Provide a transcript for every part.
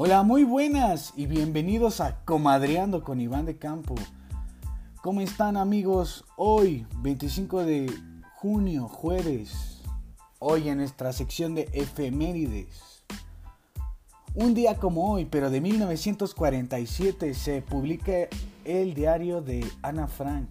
Hola, muy buenas y bienvenidos a Comadreando con Iván de Campo. ¿Cómo están amigos? Hoy, 25 de junio, jueves, hoy en nuestra sección de efemérides. Un día como hoy, pero de 1947, se publica el diario de Ana Frank.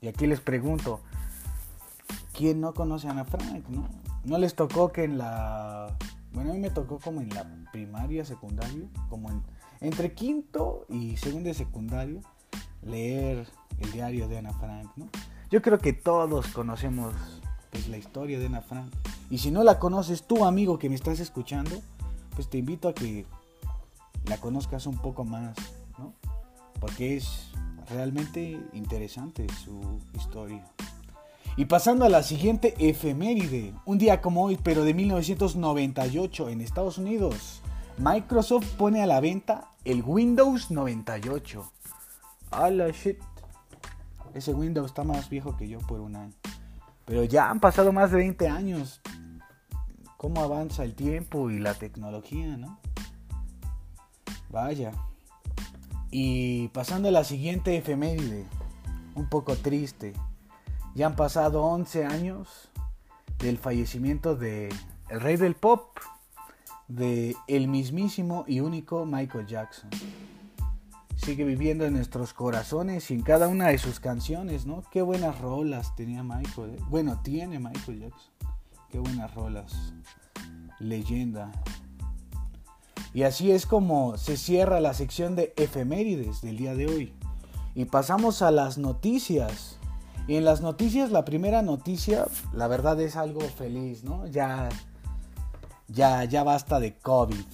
Y aquí les pregunto, ¿quién no conoce a Ana Frank? No, no les tocó que en la bueno, a mí me tocó como en la primaria, secundaria, como en, entre quinto y segundo de secundario, leer el diario de Ana Frank. Yo creo que todos conocemos pues, la historia de Ana Frank. Y si no la conoces tú, amigo, que me estás escuchando, pues te invito a que la conozcas un poco más, ¿no? Porque es realmente interesante su historia. Y pasando a la siguiente efeméride, un día como hoy, pero de 1998 en Estados Unidos, Microsoft pone a la venta el Windows 98. A la shit. Ese Windows está más viejo que yo por un año. Pero ya han pasado más de 20 años. ¿Cómo avanza el tiempo y la tecnología, no? Vaya. Y pasando a la siguiente efeméride, un poco triste. Ya han pasado 11 años del fallecimiento de el rey del pop, de el mismísimo y único Michael Jackson. Sigue viviendo en nuestros corazones y en cada una de sus canciones, ¿no? Qué buenas rolas tenía Michael. ¿eh? Bueno, tiene Michael Jackson. Qué buenas rolas. Leyenda. Y así es como se cierra la sección de efemérides del día de hoy. Y pasamos a las noticias. Y en las noticias, la primera noticia, la verdad es algo feliz, ¿no? Ya, ya, ya basta de COVID.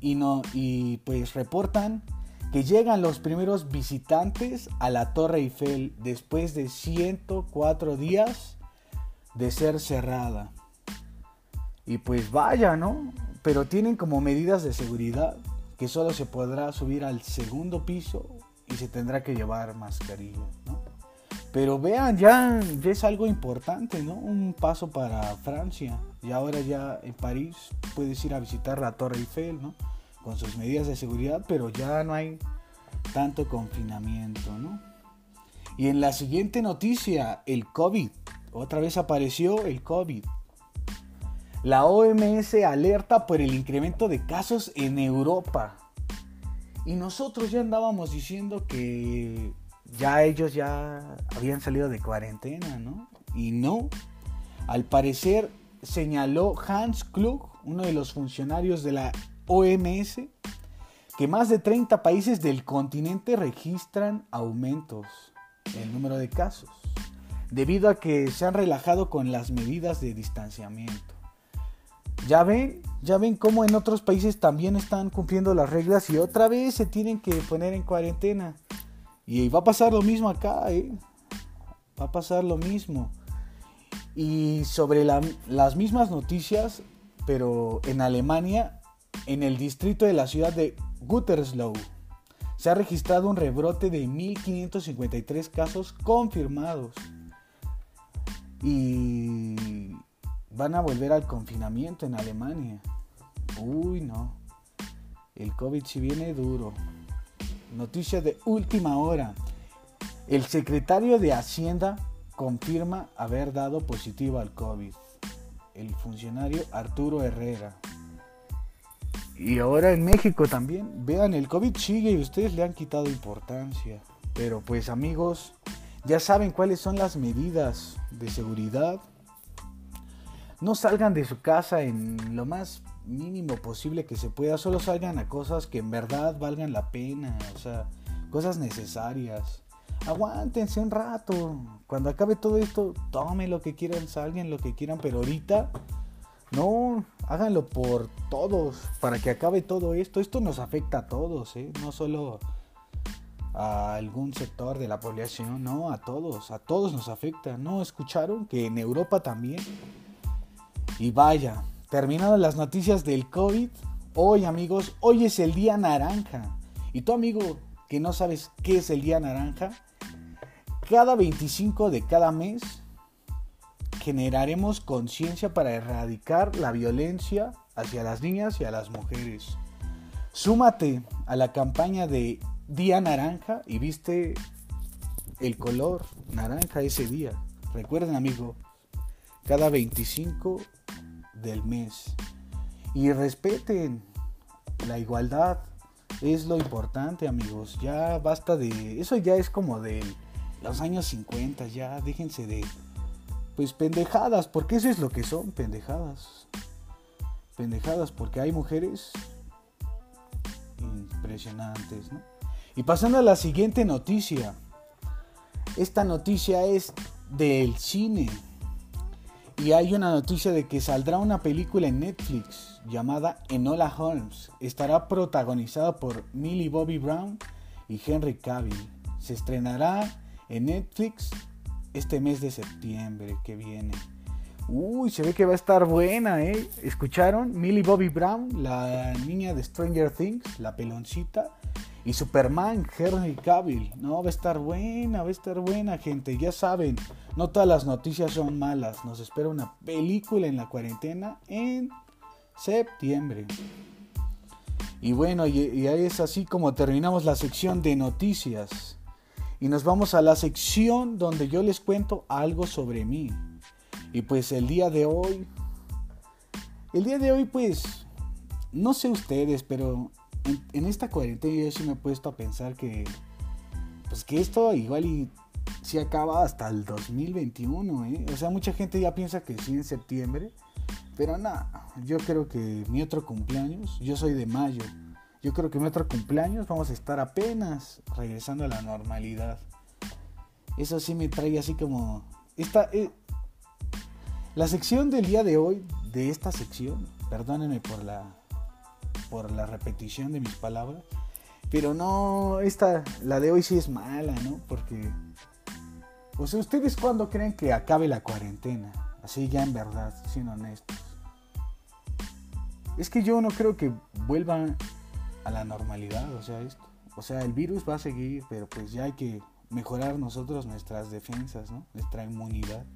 Y, no, y pues reportan que llegan los primeros visitantes a la Torre Eiffel después de 104 días de ser cerrada. Y pues vaya, ¿no? Pero tienen como medidas de seguridad que solo se podrá subir al segundo piso y se tendrá que llevar mascarilla, ¿no? Pero vean, ya, es algo importante, ¿no? Un paso para Francia. Y ahora ya en París puedes ir a visitar la Torre Eiffel, ¿no? Con sus medidas de seguridad, pero ya no hay tanto confinamiento, ¿no? Y en la siguiente noticia, el COVID. Otra vez apareció el COVID. La OMS alerta por el incremento de casos en Europa. Y nosotros ya andábamos diciendo que ya ellos ya habían salido de cuarentena, ¿no? Y no, al parecer señaló Hans Klug, uno de los funcionarios de la OMS, que más de 30 países del continente registran aumentos en el número de casos, debido a que se han relajado con las medidas de distanciamiento. Ya ven, ya ven cómo en otros países también están cumpliendo las reglas y otra vez se tienen que poner en cuarentena. Y va a pasar lo mismo acá, ¿eh? Va a pasar lo mismo. Y sobre las mismas noticias, pero en Alemania, en el distrito de la ciudad de Gütersloh, se ha registrado un rebrote de 1.553 casos confirmados. Y van a volver al confinamiento en Alemania. Uy, no. El COVID si viene duro. Noticia de última hora. El secretario de Hacienda confirma haber dado positivo al COVID. El funcionario Arturo Herrera. Y ahora en México también. Vean, el COVID sigue y ustedes le han quitado importancia. Pero pues amigos, ya saben cuáles son las medidas de seguridad. No salgan de su casa en lo más mínimo posible que se pueda, solo salgan a cosas que en verdad valgan la pena, o sea, cosas necesarias. Aguántense un rato. Cuando acabe todo esto, tomen lo que quieran, salgan lo que quieran, pero ahorita no, háganlo por todos, para que acabe todo esto. Esto nos afecta a todos, ¿eh? no solo a algún sector de la población, no, a todos, a todos nos afecta. ¿No escucharon que en Europa también? Y vaya, Terminadas las noticias del COVID, hoy amigos, hoy es el día naranja. Y tú amigo que no sabes qué es el día naranja, cada 25 de cada mes generaremos conciencia para erradicar la violencia hacia las niñas y a las mujeres. Súmate a la campaña de Día Naranja y viste el color naranja ese día. Recuerden, amigo, cada 25 del mes. Y respeten la igualdad. Es lo importante, amigos. Ya basta de... Eso ya es como de los años 50. Ya déjense de... Pues pendejadas, porque eso es lo que son, pendejadas. Pendejadas, porque hay mujeres impresionantes. Y pasando a la siguiente noticia. Esta noticia es del cine. Y hay una noticia de que saldrá una película en Netflix llamada Enola Holmes. Estará protagonizada por Millie Bobby Brown y Henry Cavill. Se estrenará en Netflix este mes de septiembre que viene. Uy, se ve que va a estar buena, ¿eh? ¿Escucharon? Millie Bobby Brown, la niña de Stranger Things, la peloncita. Y Superman, Henry Cavill. No, va a estar buena, va a estar buena, gente. Ya saben, no todas las noticias son malas. Nos espera una película en la cuarentena en septiembre. Y bueno, y, y es así como terminamos la sección de noticias. Y nos vamos a la sección donde yo les cuento algo sobre mí. Y pues el día de hoy, el día de hoy pues, no sé ustedes, pero en, esta cuarentena yo sí me he puesto a pensar que, pues que esto igual y si acaba hasta el 2021, ¿eh? O sea, mucha gente ya piensa que sí en septiembre, pero nada, yo creo que mi otro cumpleaños, yo soy de mayo, yo creo que mi otro cumpleaños vamos a estar apenas regresando a la normalidad. Eso sí me trae así como... Esta, eh, la sección del día de hoy, de esta sección, perdónenme por la por la repetición de mis palabras. Pero no, esta, la de hoy sí es mala, ¿no? Porque, o sea, ¿ustedes cuándo creen que acabe la cuarentena? Así ya en verdad, siendo honestos. Es que yo no creo que vuelva a la normalidad, o sea, esto. O sea, el virus va a seguir, pero pues ya hay que mejorar nosotros nuestras defensas. Nuestra inmunidad.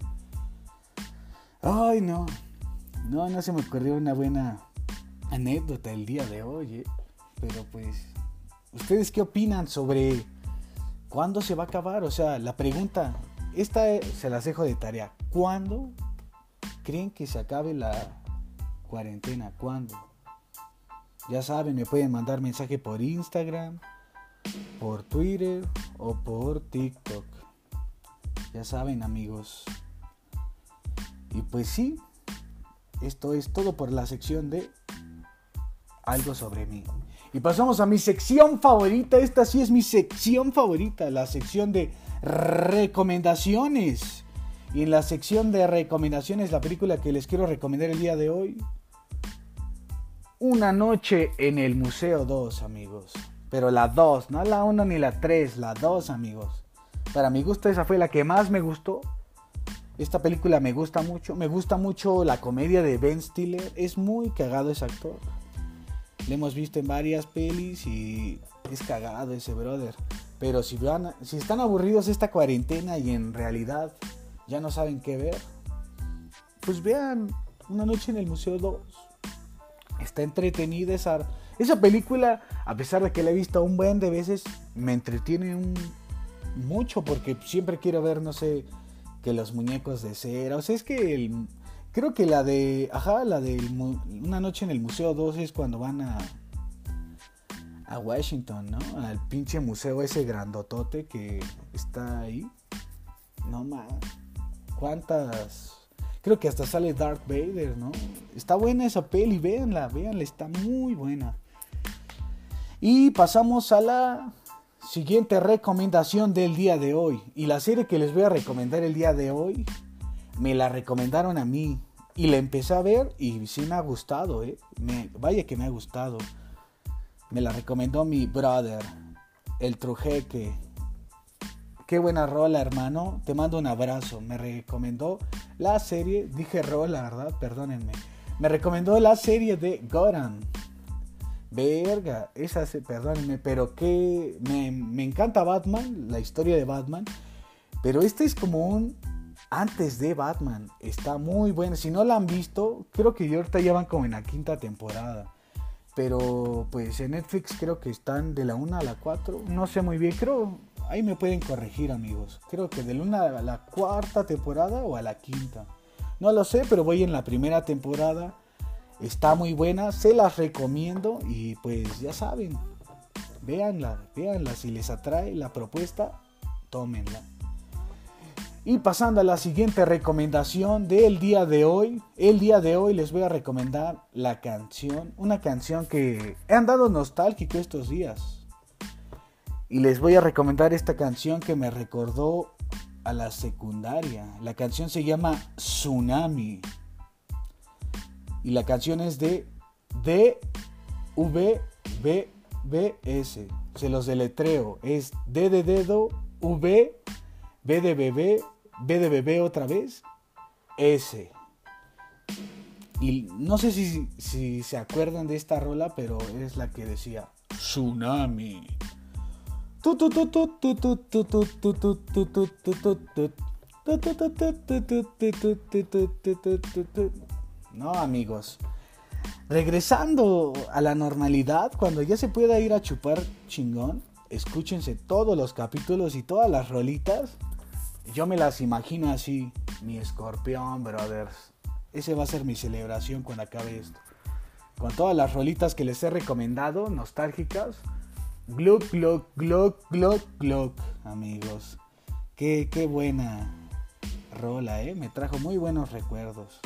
Ay, no. No, no se me ocurrió una buena anécdota el día de hoy, ¿eh? pero pues, ¿ustedes qué opinan sobre cuándo se va a acabar? O sea, la pregunta, esta se las dejo de tarea. ¿Cuándo creen que se acabe la cuarentena? ¿Cuándo? Ya saben, me pueden mandar mensaje por Instagram, por Twitter o por TikTok. Ya saben, amigos. Y pues sí, esto es todo por la sección de algo sobre mí. Y pasamos a mi sección favorita. Esta sí es mi sección favorita, la sección de recomendaciones. Y en la sección de recomendaciones, la película que les quiero recomendar el día de hoy. Una noche en el Museo 2, amigos. Pero la 2, no la 1 ni la 3, la 2, amigos. Para mi gusto esa fue la que más me gustó. Esta película me gusta mucho. Me gusta mucho la comedia de Ben Stiller. Es muy cagado ese actor. Le hemos visto en varias pelis y es cagado ese brother. Pero si, van, si están aburridos esta cuarentena y en realidad ya no saben qué ver, pues vean Una noche en el Museo 2. Está entretenida esa, esa película, a pesar de que la he visto un buen de veces, me entretiene un, mucho porque siempre quiero ver, no sé, que los muñecos de cera. O sea, es que el, Creo que la de. Ajá, la de Una noche en el Museo 2 es cuando van a. A Washington, ¿no? Al pinche museo ese grandotote que está ahí. No más. ¿Cuántas? Creo que hasta sale Darth Vader, ¿no? Está buena esa peli, véanla, véanla, está muy buena. Y pasamos a la siguiente recomendación del día de hoy. Y la serie que les voy a recomendar el día de hoy me la recomendaron a mí y la empecé a ver y sí me ha gustado, ¿eh? Me, vaya que me ha gustado. Me la recomendó mi brother, el Trujeque. Qué buena rola, hermano. Te mando un abrazo. Me recomendó la serie, dije rola, ¿verdad? Perdónenme. Me recomendó la serie de Goran. Verga, esa, perdónenme, pero que me, me encanta Batman, la historia de Batman. Pero este es como un antes de Batman. Está muy buena. Si no la han visto, creo que ahorita ya van como en la quinta temporada. Pero pues en Netflix creo que están de la 1 a la 4. No sé muy bien, creo. Ahí me pueden corregir amigos. Creo que de la 1 a la cuarta temporada o a la quinta. No lo sé, pero voy en la primera temporada. Está muy buena, se las recomiendo y pues ya saben, véanla, véanla, si les atrae la propuesta, tómenla. Y pasando a la siguiente recomendación del día de hoy, el día de hoy les voy a recomendar la canción, una canción que he andado nostálgico estos días. Y les voy a recomendar esta canción que me recordó a la secundaria. La canción se llama Tsunami. Y la canción es de D-V-B-B-S. Se los deletreo. Es D de dedo, V, B de bebé, B de bebé otra vez, S. Y no sé si, si se acuerdan de esta rola, pero es la que decía Tsunami. No, amigos. Regresando a la normalidad, cuando ya se pueda ir a chupar chingón, escúchense todos los capítulos y todas las rolitas. Yo me las imagino así, mi escorpión, brothers. Ese va a ser mi celebración cuando acabe esto. Con todas las rolitas que les he recomendado, nostálgicas. Gluck, gluck, gluck, gluck, gluck, amigos. Qué, qué buena rola, ¿eh? Me trajo muy buenos recuerdos.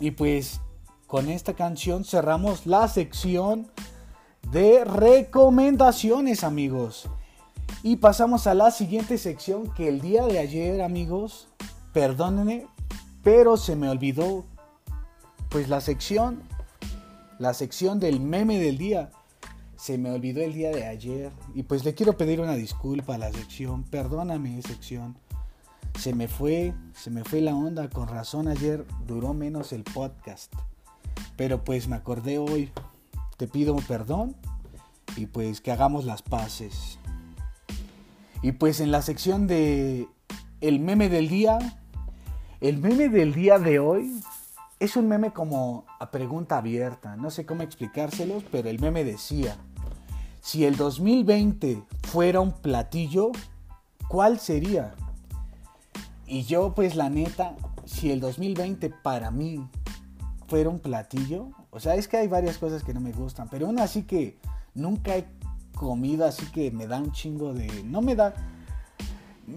Y pues con esta canción cerramos la sección de recomendaciones, amigos. Y pasamos a la siguiente sección que el día de ayer, amigos, perdónenme, pero se me olvidó pues la sección la sección del meme del día. Se me olvidó el día de ayer y pues le quiero pedir una disculpa a la sección. Perdóname, sección se me fue, se me fue la onda, con razón ayer duró menos el podcast. Pero pues me acordé hoy, te pido perdón y pues que hagamos las paces. Y pues en la sección de el meme del día, el meme del día de hoy es un meme como a pregunta abierta, no sé cómo explicárselos, pero el meme decía, si el 2020 fuera un platillo, ¿cuál sería? Y yo, pues la neta, si el 2020 para mí fuera un platillo, o sea, es que hay varias cosas que no me gustan, pero una así que nunca he comido, así que me da un chingo de... No me da...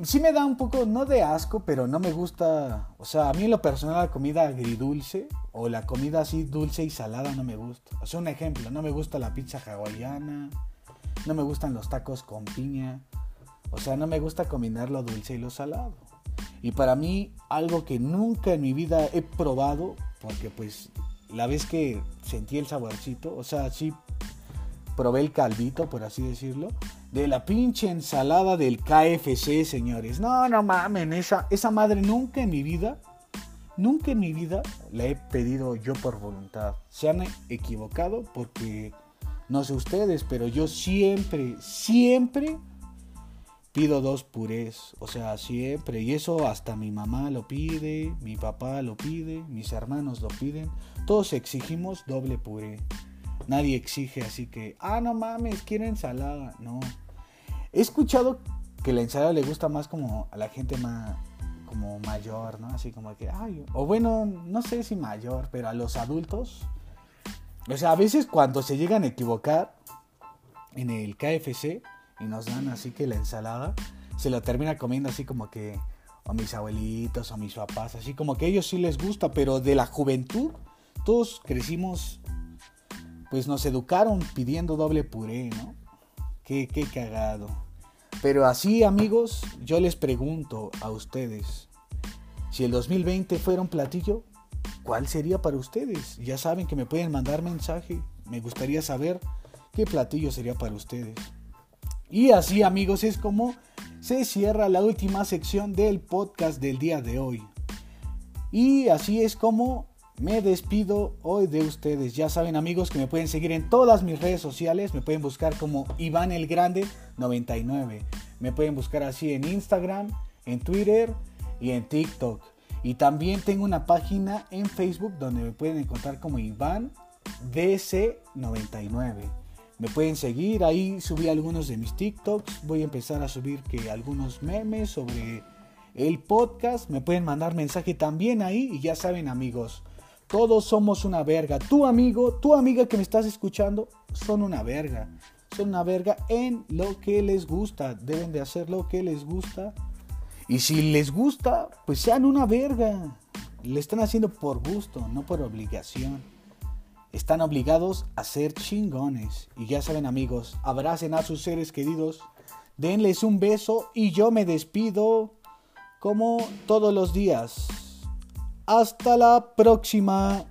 Sí me da un poco, no de asco, pero no me gusta... O sea, a mí en lo personal la comida agridulce o la comida así dulce y salada no me gusta. O sea, un ejemplo, no me gusta la pizza hawaiana, no me gustan los tacos con piña. O sea, no me gusta combinar lo dulce y lo salado. Y para mí, algo que nunca en mi vida he probado, porque pues la vez que sentí el saborcito, o sea, sí probé el caldito, por así decirlo, de la pinche ensalada del KFC, señores. No, no mamen, esa, esa madre nunca en mi vida, nunca en mi vida la he pedido yo por voluntad. Se han equivocado porque, no sé ustedes, pero yo siempre, siempre pido dos purés, o sea, siempre, y eso hasta mi mamá lo pide, mi papá lo pide, mis hermanos lo piden, todos exigimos doble puré. Nadie exige así que, ah, no mames, quiero ensalada, no. He escuchado que la ensalada le gusta más como a la gente más como mayor, ¿no? Así como que, ay, o bueno, no sé si mayor, pero a los adultos. O sea, a veces cuando se llegan a equivocar en el KFC, y nos dan así que la ensalada se lo termina comiendo así como que a mis abuelitos o mis papás, así como que a ellos sí les gusta, pero de la juventud todos crecimos, pues nos educaron pidiendo doble puré, ¿no? Qué, qué cagado. Pero así amigos, yo les pregunto a ustedes, si el 2020 fuera un platillo, ¿cuál sería para ustedes? Ya saben que me pueden mandar mensaje, me gustaría saber qué platillo sería para ustedes. Y así amigos es como se cierra la última sección del podcast del día de hoy. Y así es como me despido hoy de ustedes. Ya saben amigos que me pueden seguir en todas mis redes sociales. Me pueden buscar como Iván el Grande 99. Me pueden buscar así en Instagram, en Twitter y en TikTok. Y también tengo una página en Facebook donde me pueden encontrar como Iván DC99. Me pueden seguir, ahí subí algunos de mis TikToks, voy a empezar a subir que algunos memes sobre el podcast, me pueden mandar mensaje también ahí y ya saben amigos, todos somos una verga. Tu amigo, tu amiga que me estás escuchando, son una verga. Son una verga en lo que les gusta. Deben de hacer lo que les gusta. Y si les gusta, pues sean una verga. Le están haciendo por gusto, no por obligación. Están obligados a ser chingones. Y ya saben amigos, abracen a sus seres queridos, denles un beso y yo me despido como todos los días. Hasta la próxima.